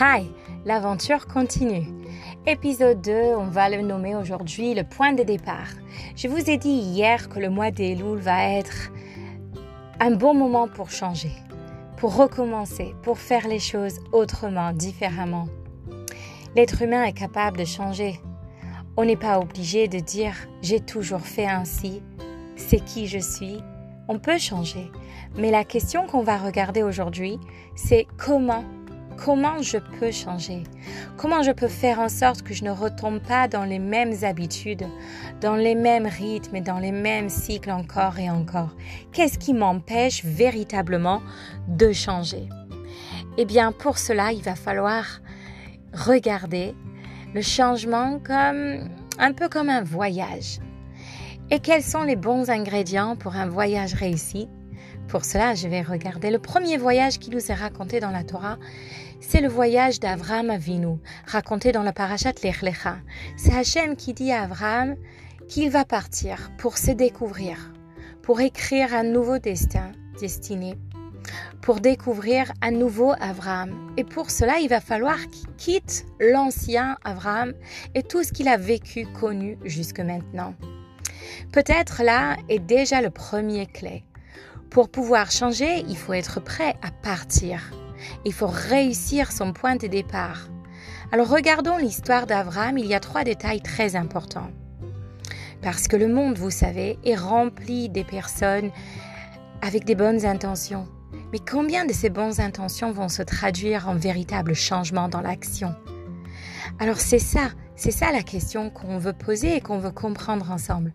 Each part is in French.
Hi, l'aventure continue. Épisode 2, on va le nommer aujourd'hui le point de départ. Je vous ai dit hier que le mois d'Elul va être un bon moment pour changer, pour recommencer, pour faire les choses autrement, différemment. L'être humain est capable de changer. On n'est pas obligé de dire j'ai toujours fait ainsi, c'est qui je suis. On peut changer. Mais la question qu'on va regarder aujourd'hui, c'est comment comment je peux changer? Comment je peux faire en sorte que je ne retombe pas dans les mêmes habitudes, dans les mêmes rythmes et dans les mêmes cycles encore et encore? Qu'est-ce qui m'empêche véritablement de changer? Eh bien, pour cela, il va falloir regarder le changement comme un peu comme un voyage. Et quels sont les bons ingrédients pour un voyage réussi? Pour cela, je vais regarder le premier voyage qui nous est raconté dans la Torah. C'est le voyage d'Avram Avinu, raconté dans la parashat Lech Lecha. C'est Hachem qui dit à Avram qu'il va partir pour se découvrir, pour écrire un nouveau destin, destiné, pour découvrir un nouveau Avram. Et pour cela, il va falloir qu'il quitte l'ancien Avram et tout ce qu'il a vécu, connu jusque maintenant. Peut-être là est déjà le premier clé. Pour pouvoir changer, il faut être prêt à partir. Il faut réussir son point de départ. Alors regardons l'histoire d'Avram, il y a trois détails très importants. Parce que le monde, vous savez, est rempli des personnes avec des bonnes intentions. Mais combien de ces bonnes intentions vont se traduire en véritable changement dans l'action? Alors c'est ça, c'est ça la question qu'on veut poser et qu'on veut comprendre ensemble.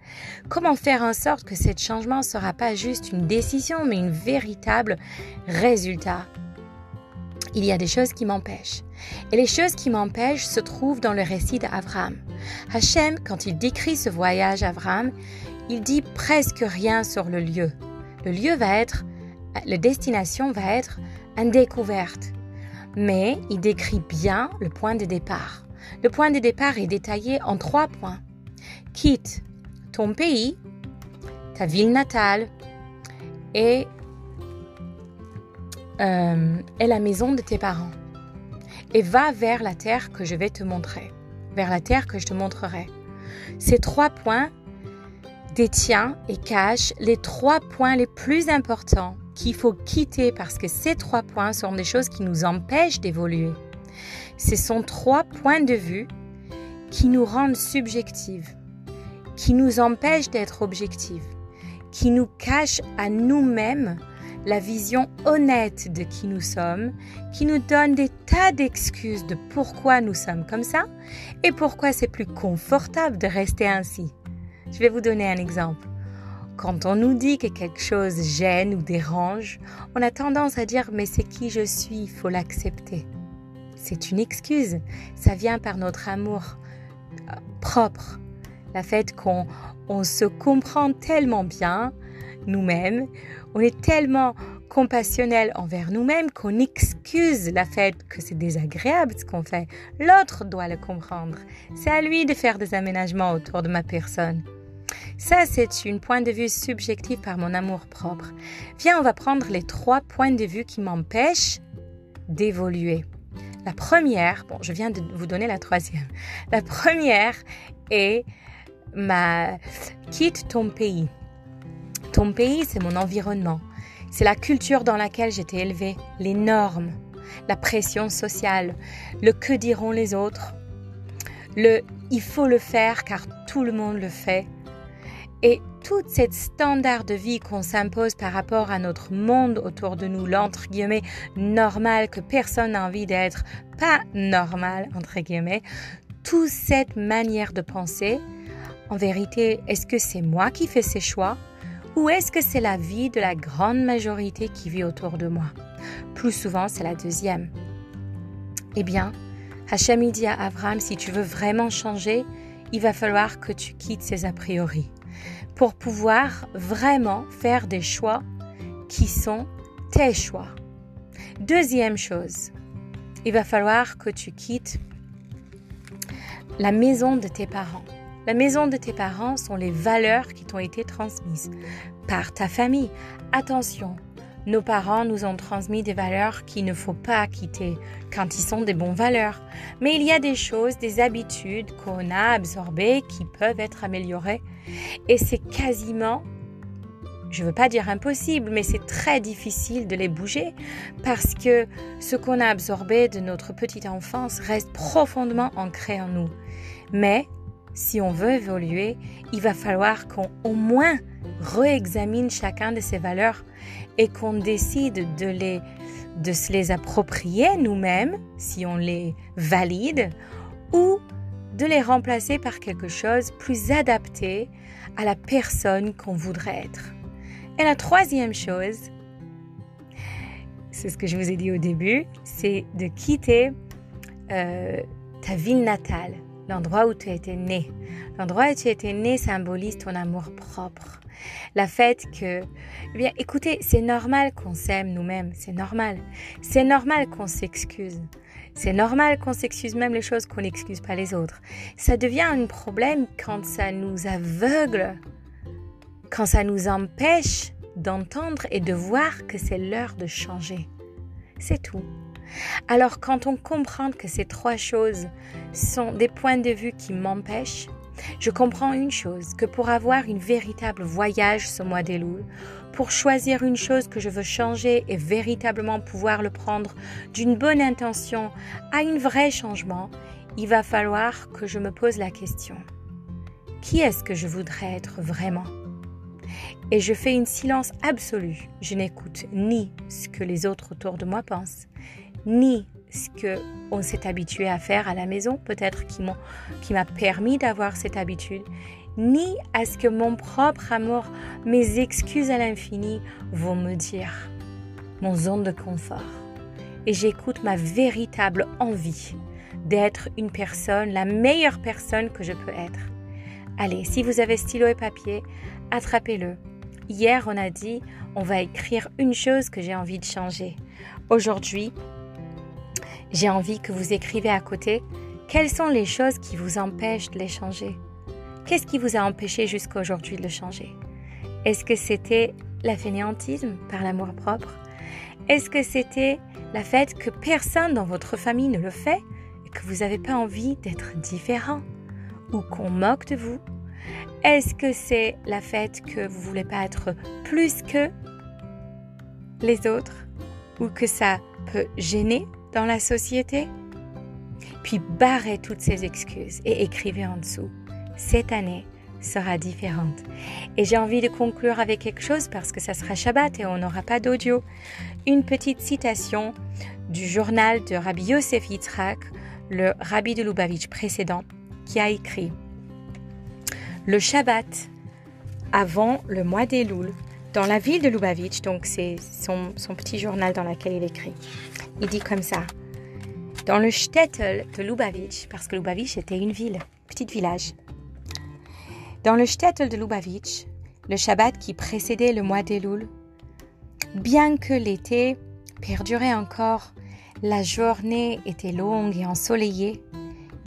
Comment faire en sorte que ce changement ne sera pas juste une décision, mais un véritable résultat? Il y a des choses qui m'empêchent. Et les choses qui m'empêchent se trouvent dans le récit d'Abraham. Hachem, quand il décrit ce voyage Abraham, il dit presque rien sur le lieu. Le lieu va être, la destination va être une découverte. Mais il décrit bien le point de départ. Le point de départ est détaillé en trois points. Quitte ton pays, ta ville natale et, euh, et la maison de tes parents. Et va vers la terre que je vais te montrer. Vers la terre que je te montrerai. Ces trois points détiennent et cachent les trois points les plus importants qu'il faut quitter parce que ces trois points sont des choses qui nous empêchent d'évoluer. Ce sont trois points de vue qui nous rendent subjectifs, qui nous empêchent d'être objectifs, qui nous cachent à nous-mêmes la vision honnête de qui nous sommes, qui nous donne des tas d'excuses de pourquoi nous sommes comme ça et pourquoi c'est plus confortable de rester ainsi. Je vais vous donner un exemple. Quand on nous dit que quelque chose gêne ou dérange, on a tendance à dire mais c'est qui je suis, il faut l'accepter c'est une excuse. Ça vient par notre amour euh, propre. La fait qu'on on se comprend tellement bien nous-mêmes, on est tellement compassionnel envers nous-mêmes qu'on excuse la fait que c'est désagréable ce qu'on fait. L'autre doit le comprendre. C'est à lui de faire des aménagements autour de ma personne. Ça, c'est une point de vue subjectif par mon amour propre. Viens, on va prendre les trois points de vue qui m'empêchent d'évoluer. La première, bon, je viens de vous donner la troisième. La première est ma quitte ton pays. Ton pays, c'est mon environnement. C'est la culture dans laquelle j'étais élevée, les normes, la pression sociale, le que diront les autres, le il faut le faire car tout le monde le fait. Et toute cette standard de vie qu'on s'impose par rapport à notre monde autour de nous, l'entre guillemets normal que personne n'a envie d'être, pas normal entre guillemets, toute cette manière de penser, en vérité, est-ce que c'est moi qui fais ces choix? Ou est-ce que c'est la vie de la grande majorité qui vit autour de moi? Plus souvent, c'est la deuxième. Eh bien, Hachem dit à Abraham, si tu veux vraiment changer, il va falloir que tu quittes ces a priori pour pouvoir vraiment faire des choix qui sont tes choix. Deuxième chose, il va falloir que tu quittes la maison de tes parents. La maison de tes parents sont les valeurs qui t'ont été transmises par ta famille. Attention, nos parents nous ont transmis des valeurs qu'il ne faut pas quitter quand ils sont des bonnes valeurs. Mais il y a des choses, des habitudes qu'on a absorbées qui peuvent être améliorées. Et c'est quasiment, je ne veux pas dire impossible, mais c'est très difficile de les bouger parce que ce qu'on a absorbé de notre petite enfance reste profondément ancré en nous. Mais si on veut évoluer, il va falloir qu'on au moins réexamine chacun de ces valeurs et qu'on décide de, les, de se les approprier nous-mêmes, si on les valide, ou de les remplacer par quelque chose plus adapté à la personne qu'on voudrait être. Et la troisième chose, c'est ce que je vous ai dit au début, c'est de quitter euh, ta ville natale, l'endroit où tu étais né. L'endroit où tu étais né symbolise ton amour propre. La fait que, eh bien, écoutez, c'est normal qu'on s'aime nous-mêmes, c'est normal. C'est normal qu'on s'excuse. C'est normal qu'on s'excuse même les choses qu'on n'excuse pas les autres. Ça devient un problème quand ça nous aveugle, quand ça nous empêche d'entendre et de voir que c'est l'heure de changer. C'est tout. Alors quand on comprend que ces trois choses sont des points de vue qui m'empêchent, je comprends une chose, que pour avoir une véritable voyage ce mois des loups, pour choisir une chose que je veux changer et véritablement pouvoir le prendre d'une bonne intention à un vrai changement, il va falloir que je me pose la question. Qui est-ce que je voudrais être vraiment? Et je fais une silence absolue. Je n'écoute ni ce que les autres autour de moi pensent, ni ce que on s'est habitué à faire à la maison, peut-être qui m'a permis d'avoir cette habitude, ni à ce que mon propre amour, mes excuses à l'infini vont me dire, mon zone de confort. Et j'écoute ma véritable envie d'être une personne, la meilleure personne que je peux être. Allez, si vous avez stylo et papier, attrapez-le. Hier, on a dit, on va écrire une chose que j'ai envie de changer. Aujourd'hui, j'ai envie que vous écrivez à côté quelles sont les choses qui vous empêchent de les changer? Qu'est-ce qui vous a empêché jusqu'à aujourd'hui de le changer? Est-ce que c'était la fainéantisme par l'amour propre? Est-ce que c'était la fait que personne dans votre famille ne le fait et que vous n'avez pas envie d'être différent ou qu'on moque de vous? Est-ce que c'est la fait que vous voulez pas être plus que les autres ou que ça peut gêner? Dans la société? Puis barrez toutes ces excuses et écrivez en dessous. Cette année sera différente. Et j'ai envie de conclure avec quelque chose parce que ça sera Shabbat et on n'aura pas d'audio. Une petite citation du journal de Rabbi Yosef Yitzhak, le rabbi de Lubavitch précédent, qui a écrit Le Shabbat, avant le mois des Louls, dans la ville de Lubavitch, donc c'est son, petit journal dans lequel il écrit. Il dit comme ça, dans le shtetl de Lubavitch, parce que Lubavitch était une ville, petit village. Dans le shtetl de Lubavitch, le Shabbat qui précédait le mois d'Elul, bien que l'été perdurait encore, la journée était longue et ensoleillée,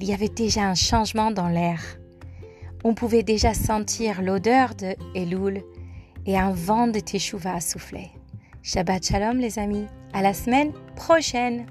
il y avait déjà un changement dans l'air. On pouvait déjà sentir l'odeur de Elul et un vent de Teshuvah soufflait. Shabbat Shalom les amis, à la semaine prochaine